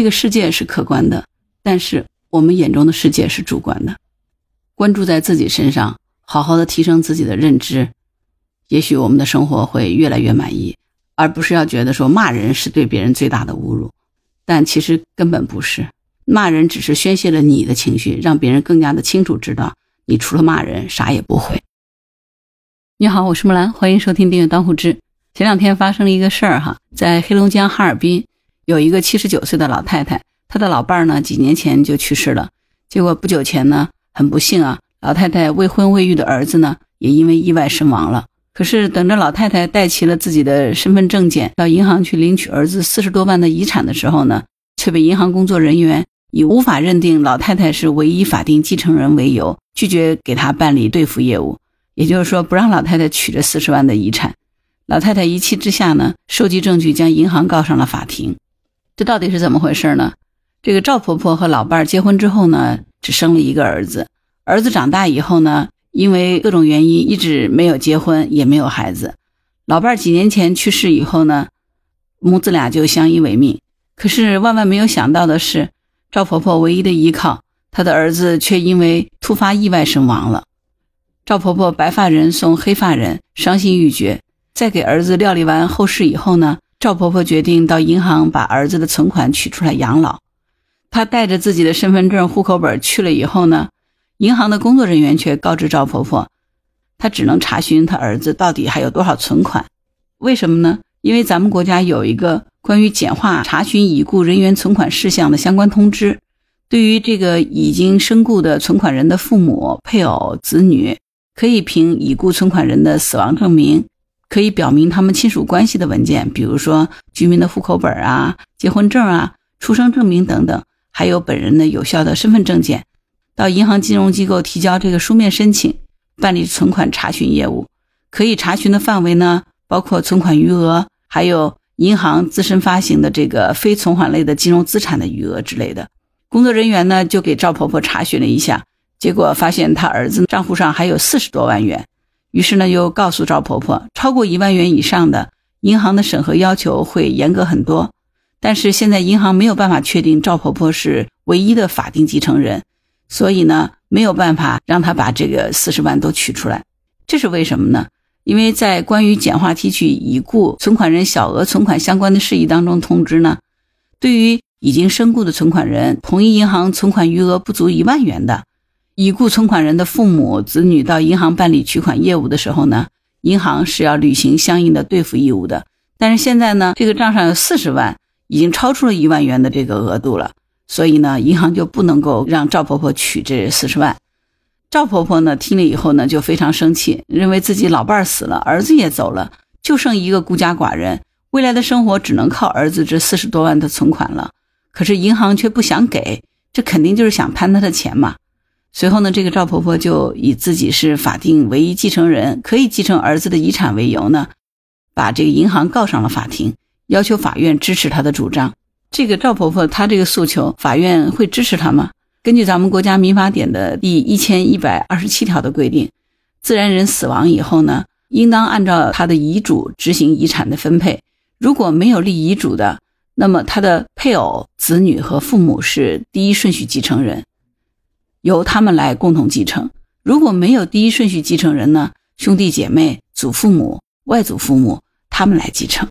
这个世界是客观的，但是我们眼中的世界是主观的。关注在自己身上，好好的提升自己的认知，也许我们的生活会越来越满意，而不是要觉得说骂人是对别人最大的侮辱。但其实根本不是，骂人只是宣泄了你的情绪，让别人更加的清楚知道你除了骂人啥也不会。你好，我是木兰，欢迎收听订阅当户知。前两天发生了一个事儿哈，在黑龙江哈尔滨，有一个七十九岁的老太太，她的老伴儿呢几年前就去世了，结果不久前呢。很不幸啊，老太太未婚未育的儿子呢，也因为意外身亡了。可是等着老太太带齐了自己的身份证件，到银行去领取儿子四十多万的遗产的时候呢，却被银行工作人员以无法认定老太太是唯一法定继承人为由，拒绝给她办理兑付业务。也就是说，不让老太太取这四十万的遗产。老太太一气之下呢，收集证据将银行告上了法庭。这到底是怎么回事呢？这个赵婆婆和老伴儿结婚之后呢？只生了一个儿子，儿子长大以后呢，因为各种原因一直没有结婚，也没有孩子。老伴儿几年前去世以后呢，母子俩就相依为命。可是万万没有想到的是，赵婆婆唯一的依靠，她的儿子却因为突发意外身亡了。赵婆婆白发人送黑发人，伤心欲绝。在给儿子料理完后事以后呢，赵婆婆决定到银行把儿子的存款取出来养老。她带着自己的身份证、户口本去了以后呢，银行的工作人员却告知赵婆婆，她只能查询她儿子到底还有多少存款。为什么呢？因为咱们国家有一个关于简化查询已故人员存款事项的相关通知，对于这个已经身故的存款人的父母、配偶、子女，可以凭已故存款人的死亡证明，可以表明他们亲属关系的文件，比如说居民的户口本啊、结婚证啊、出生证明等等。还有本人的有效的身份证件，到银行金融机构提交这个书面申请，办理存款查询业务。可以查询的范围呢，包括存款余额，还有银行自身发行的这个非存款类的金融资产的余额之类的。工作人员呢，就给赵婆婆查询了一下，结果发现她儿子账户上还有四十多万元。于是呢，又告诉赵婆婆，超过一万元以上的，银行的审核要求会严格很多。但是现在银行没有办法确定赵婆婆是唯一的法定继承人，所以呢没有办法让她把这个四十万都取出来。这是为什么呢？因为在关于简化提取已故存款人小额存款相关的事宜当中通知呢，对于已经身故的存款人，同一银行存款余额不足一万元的已故存款人的父母子女到银行办理取款业务的时候呢，银行是要履行相应的兑付义务的。但是现在呢，这个账上有四十万。已经超出了一万元的这个额度了，所以呢，银行就不能够让赵婆婆取这四十万。赵婆婆呢听了以后呢，就非常生气，认为自己老伴儿死了，儿子也走了，就剩一个孤家寡人，未来的生活只能靠儿子这四十多万的存款了。可是银行却不想给，这肯定就是想贪他的钱嘛。随后呢，这个赵婆婆就以自己是法定唯一继承人，可以继承儿子的遗产为由呢，把这个银行告上了法庭。要求法院支持她的主张。这个赵婆婆她这个诉求，法院会支持她吗？根据咱们国家民法典的第一千一百二十七条的规定，自然人死亡以后呢，应当按照他的遗嘱执行遗产的分配。如果没有立遗嘱的，那么他的配偶、子女和父母是第一顺序继承人，由他们来共同继承。如果没有第一顺序继承人呢，兄弟姐妹、祖父母、外祖父母他们来继承。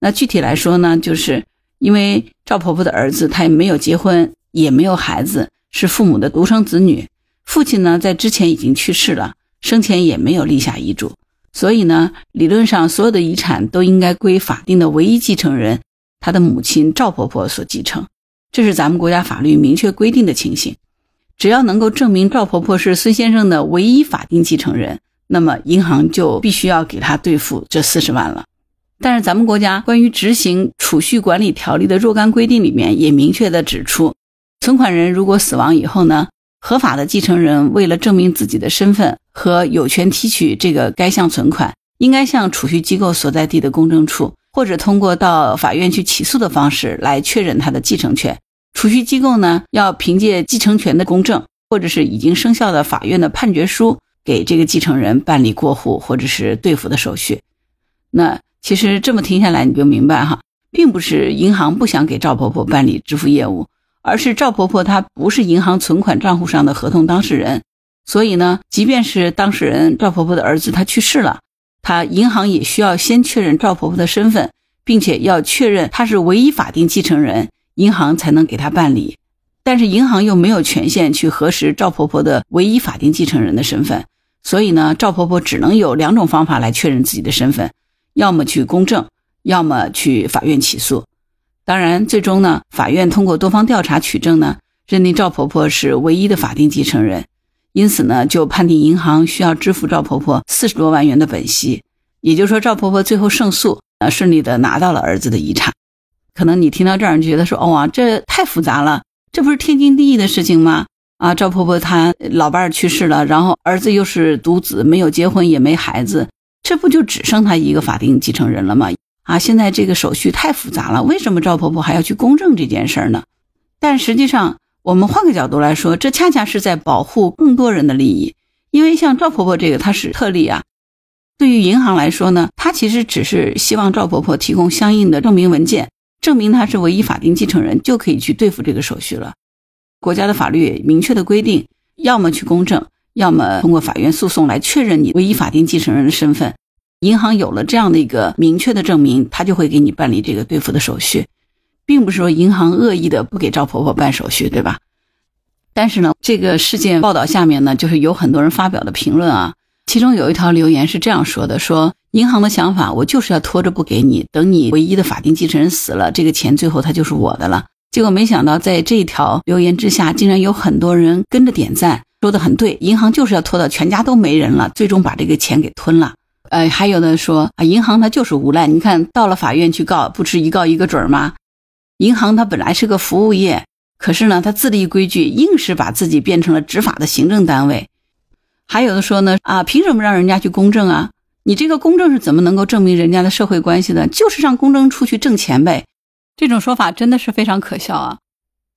那具体来说呢，就是因为赵婆婆的儿子他也没有结婚，也没有孩子，是父母的独生子女。父亲呢在之前已经去世了，生前也没有立下遗嘱，所以呢，理论上所有的遗产都应该归法定的唯一继承人他的母亲赵婆婆所继承。这是咱们国家法律明确规定的情形。只要能够证明赵婆婆是孙先生的唯一法定继承人，那么银行就必须要给他兑付这四十万了。但是咱们国家关于执行储蓄管理条例的若干规定里面也明确的指出，存款人如果死亡以后呢，合法的继承人为了证明自己的身份和有权提取这个该项存款，应该向储蓄机构所在地的公证处，或者通过到法院去起诉的方式来确认他的继承权。储蓄机构呢，要凭借继承权的公证，或者是已经生效的法院的判决书，给这个继承人办理过户或者是兑付的手续。那。其实这么听下来，你就明白哈，并不是银行不想给赵婆婆办理支付业务，而是赵婆婆她不是银行存款账户上的合同当事人，所以呢，即便是当事人赵婆婆的儿子他去世了，他银行也需要先确认赵婆婆的身份，并且要确认他是唯一法定继承人，银行才能给他办理。但是银行又没有权限去核实赵婆婆的唯一法定继承人的身份，所以呢，赵婆婆只能有两种方法来确认自己的身份，要么去公证。要么去法院起诉，当然，最终呢，法院通过多方调查取证呢，认定赵婆婆是唯一的法定继承人，因此呢，就判定银行需要支付赵婆婆四十多万元的本息。也就是说，赵婆婆最后胜诉，呃，顺利的拿到了儿子的遗产。可能你听到这儿，你觉得说，哦，这太复杂了，这不是天经地义的事情吗？啊，赵婆婆她老伴儿去世了，然后儿子又是独子，没有结婚也没孩子，这不就只剩他一个法定继承人了吗？啊，现在这个手续太复杂了，为什么赵婆婆还要去公证这件事儿呢？但实际上，我们换个角度来说，这恰恰是在保护更多人的利益。因为像赵婆婆这个，她是特例啊。对于银行来说呢，她其实只是希望赵婆婆提供相应的证明文件，证明他是唯一法定继承人，就可以去对付这个手续了。国家的法律明确的规定，要么去公证，要么通过法院诉讼来确认你唯一法定继承人的身份。银行有了这样的一个明确的证明，他就会给你办理这个兑付的手续，并不是说银行恶意的不给赵婆婆办手续，对吧？但是呢，这个事件报道下面呢，就是有很多人发表的评论啊，其中有一条留言是这样说的：说银行的想法，我就是要拖着不给你，等你唯一的法定继承人死了，这个钱最后他就是我的了。结果没想到，在这条留言之下，竟然有很多人跟着点赞，说的很对，银行就是要拖到全家都没人了，最终把这个钱给吞了。呃，还有的说啊，银行它就是无赖。你看到了法院去告，不是一告一个准吗？银行它本来是个服务业，可是呢，它自立规矩，硬是把自己变成了执法的行政单位。还有的说呢，啊，凭什么让人家去公证啊？你这个公证是怎么能够证明人家的社会关系的？就是让公证处去挣钱呗。这种说法真的是非常可笑啊！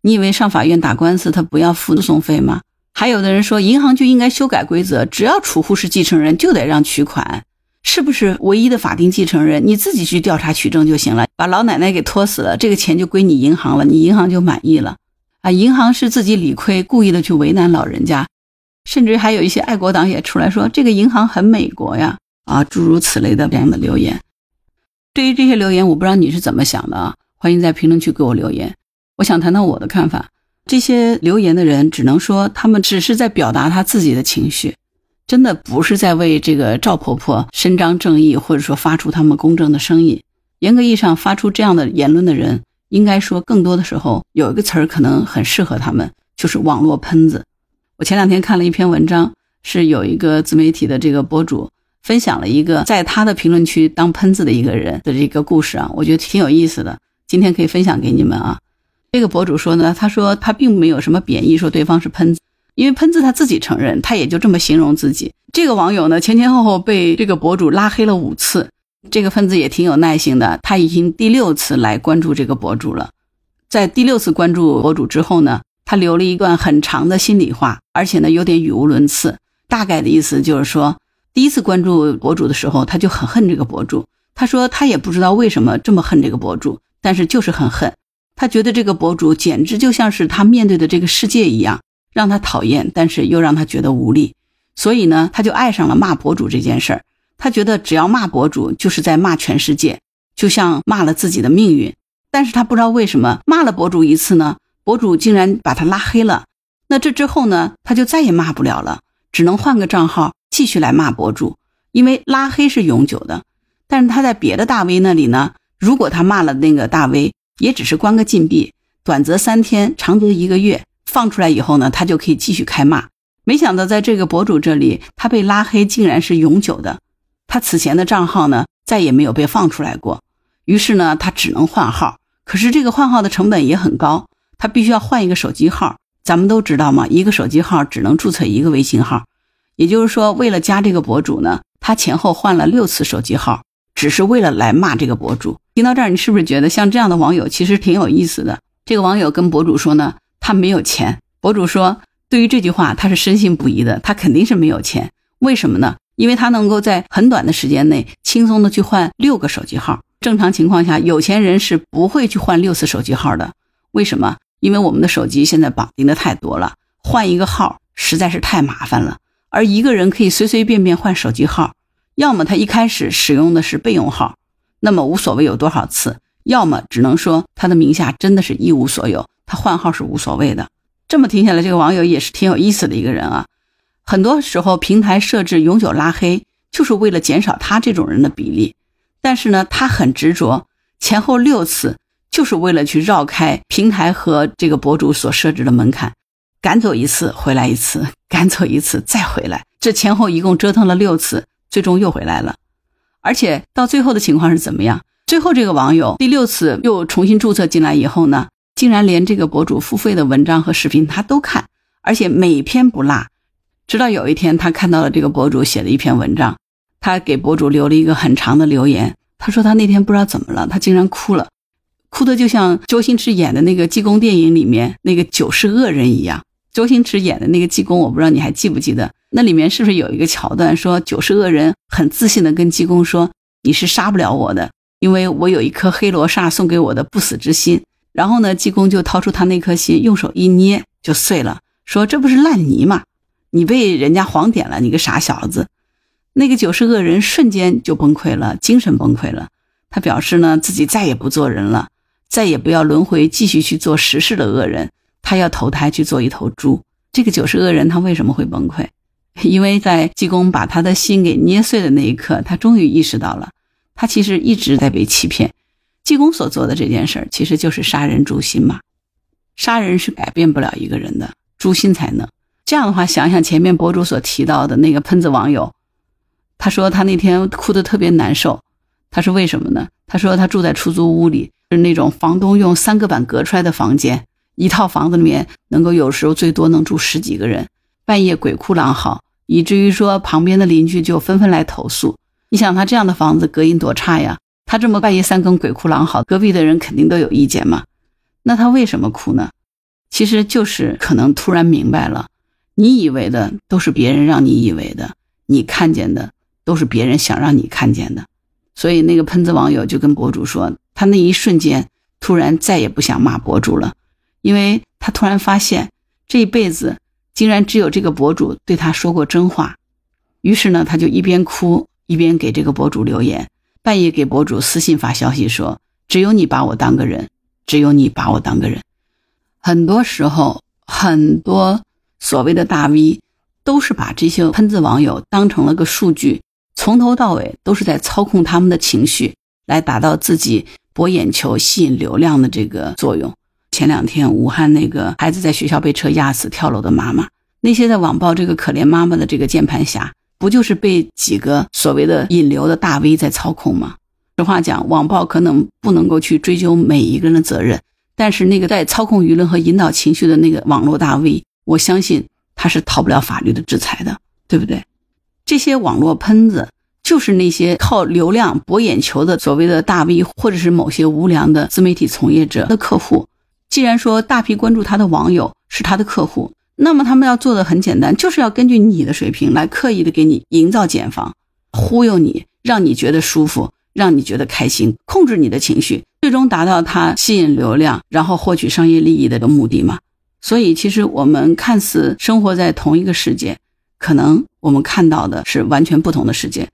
你以为上法院打官司他不要付诉讼费吗？还有的人说，银行就应该修改规则，只要储户是继承人，就得让取款。是不是唯一的法定继承人？你自己去调查取证就行了。把老奶奶给拖死了，这个钱就归你银行了，你银行就满意了。啊，银行是自己理亏，故意的去为难老人家，甚至还有一些爱国党也出来说这个银行很美国呀，啊，诸如此类的这样的留言。对于这些留言，我不知道你是怎么想的啊？欢迎在评论区给我留言。我想谈谈我的看法。这些留言的人只能说他们只是在表达他自己的情绪。真的不是在为这个赵婆婆伸张正义，或者说发出他们公正的声音。严格意义上，发出这样的言论的人，应该说更多的时候有一个词儿可能很适合他们，就是网络喷子。我前两天看了一篇文章，是有一个自媒体的这个博主分享了一个在他的评论区当喷子的一个人的这个故事啊，我觉得挺有意思的，今天可以分享给你们啊。这个博主说呢，他说他并没有什么贬义，说对方是喷子。因为喷子他自己承认，他也就这么形容自己。这个网友呢，前前后后被这个博主拉黑了五次。这个喷子也挺有耐心的，他已经第六次来关注这个博主了。在第六次关注博主之后呢，他留了一段很长的心里话，而且呢有点语无伦次。大概的意思就是说，第一次关注博主的时候，他就很恨这个博主。他说他也不知道为什么这么恨这个博主，但是就是很恨。他觉得这个博主简直就像是他面对的这个世界一样。让他讨厌，但是又让他觉得无力，所以呢，他就爱上了骂博主这件事儿。他觉得只要骂博主，就是在骂全世界，就像骂了自己的命运。但是他不知道为什么骂了博主一次呢，博主竟然把他拉黑了。那这之后呢，他就再也骂不了了，只能换个账号继续来骂博主，因为拉黑是永久的。但是他在别的大 V 那里呢，如果他骂了那个大 V，也只是关个禁闭，短则三天，长则一个月。放出来以后呢，他就可以继续开骂。没想到在这个博主这里，他被拉黑竟然是永久的。他此前的账号呢，再也没有被放出来过。于是呢，他只能换号。可是这个换号的成本也很高，他必须要换一个手机号。咱们都知道嘛，一个手机号只能注册一个微信号。也就是说，为了加这个博主呢，他前后换了六次手机号，只是为了来骂这个博主。听到这儿，你是不是觉得像这样的网友其实挺有意思的？这个网友跟博主说呢。他没有钱，博主说，对于这句话他是深信不疑的，他肯定是没有钱。为什么呢？因为他能够在很短的时间内轻松的去换六个手机号，正常情况下，有钱人是不会去换六次手机号的。为什么？因为我们的手机现在绑定的太多了，换一个号实在是太麻烦了。而一个人可以随随便便换手机号，要么他一开始使用的是备用号，那么无所谓有多少次；要么只能说他的名下真的是一无所有，他换号是无所谓的。这么听下来，这个网友也是挺有意思的一个人啊。很多时候，平台设置永久拉黑，就是为了减少他这种人的比例。但是呢，他很执着，前后六次，就是为了去绕开平台和这个博主所设置的门槛，赶走一次，回来一次，赶走一次，再回来。这前后一共折腾了六次，最终又回来了。而且到最后的情况是怎么样？最后这个网友第六次又重新注册进来以后呢？竟然连这个博主付费的文章和视频他都看，而且每篇不落。直到有一天，他看到了这个博主写的一篇文章，他给博主留了一个很长的留言。他说他那天不知道怎么了，他竟然哭了，哭的就像周星驰演的那个济公电影里面那个九世恶人一样。周星驰演的那个济公，我不知道你还记不记得？那里面是不是有一个桥段，说九世恶人很自信的跟济公说：“你是杀不了我的，因为我有一颗黑罗刹送给我的不死之心。”然后呢，济公就掏出他那颗心，用手一捏就碎了，说：“这不是烂泥吗？你被人家黄点了，你个傻小子！”那个九世恶人瞬间就崩溃了，精神崩溃了。他表示呢，自己再也不做人了，再也不要轮回，继续去做实事的恶人。他要投胎去做一头猪。这个九世恶人他为什么会崩溃？因为在济公把他的心给捏碎的那一刻，他终于意识到了，他其实一直在被欺骗。济公所做的这件事儿，其实就是杀人诛心嘛。杀人是改变不了一个人的，诛心才能。这样的话，想想前面博主所提到的那个喷子网友，他说他那天哭得特别难受。他说为什么呢？他说他住在出租屋里，是那种房东用三个板隔出来的房间，一套房子里面能够有时候最多能住十几个人，半夜鬼哭狼嚎，以至于说旁边的邻居就纷纷来投诉。你想他这样的房子隔音多差呀？他这么半夜三更鬼哭狼嚎，隔壁的人肯定都有意见嘛。那他为什么哭呢？其实就是可能突然明白了，你以为的都是别人让你以为的，你看见的都是别人想让你看见的。所以那个喷子网友就跟博主说，他那一瞬间突然再也不想骂博主了，因为他突然发现这一辈子竟然只有这个博主对他说过真话。于是呢，他就一边哭一边给这个博主留言。半夜给博主私信发消息说：“只有你把我当个人，只有你把我当个人。”很多时候，很多所谓的大 V 都是把这些喷子网友当成了个数据，从头到尾都是在操控他们的情绪，来达到自己博眼球、吸引流量的这个作用。前两天，武汉那个孩子在学校被车压死跳楼的妈妈，那些在网暴这个可怜妈妈的这个键盘侠。不就是被几个所谓的引流的大 V 在操控吗？实话讲，网暴可能不能够去追究每一个人的责任，但是那个在操控舆论和引导情绪的那个网络大 V，我相信他是逃不了法律的制裁的，对不对？这些网络喷子就是那些靠流量博眼球的所谓的大 V，或者是某些无良的自媒体从业者的客户。既然说大批关注他的网友是他的客户。那么他们要做的很简单，就是要根据你的水平来刻意的给你营造茧房，忽悠你，让你觉得舒服，让你觉得开心，控制你的情绪，最终达到他吸引流量，然后获取商业利益的个目的嘛。所以，其实我们看似生活在同一个世界，可能我们看到的是完全不同的世界。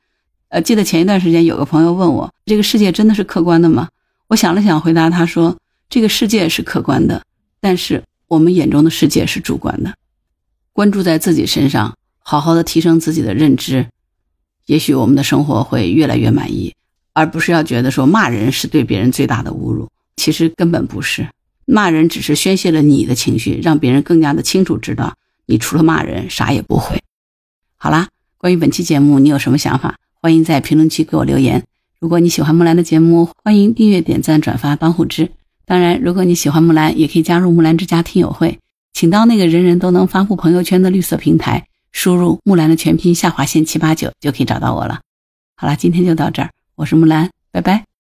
呃，记得前一段时间有个朋友问我，这个世界真的是客观的吗？我想了想，回答他说，这个世界是客观的，但是。我们眼中的世界是主观的，关注在自己身上，好好的提升自己的认知，也许我们的生活会越来越满意，而不是要觉得说骂人是对别人最大的侮辱，其实根本不是，骂人只是宣泄了你的情绪，让别人更加的清楚知道你除了骂人啥也不会。好啦，关于本期节目你有什么想法？欢迎在评论区给我留言。如果你喜欢木兰的节目，欢迎订阅、点赞、转发、当护知。当然，如果你喜欢木兰，也可以加入木兰之家听友会，请到那个人人都能发布朋友圈的绿色平台，输入木兰的全拼下划线七八九就可以找到我了。好了，今天就到这儿，我是木兰，拜拜。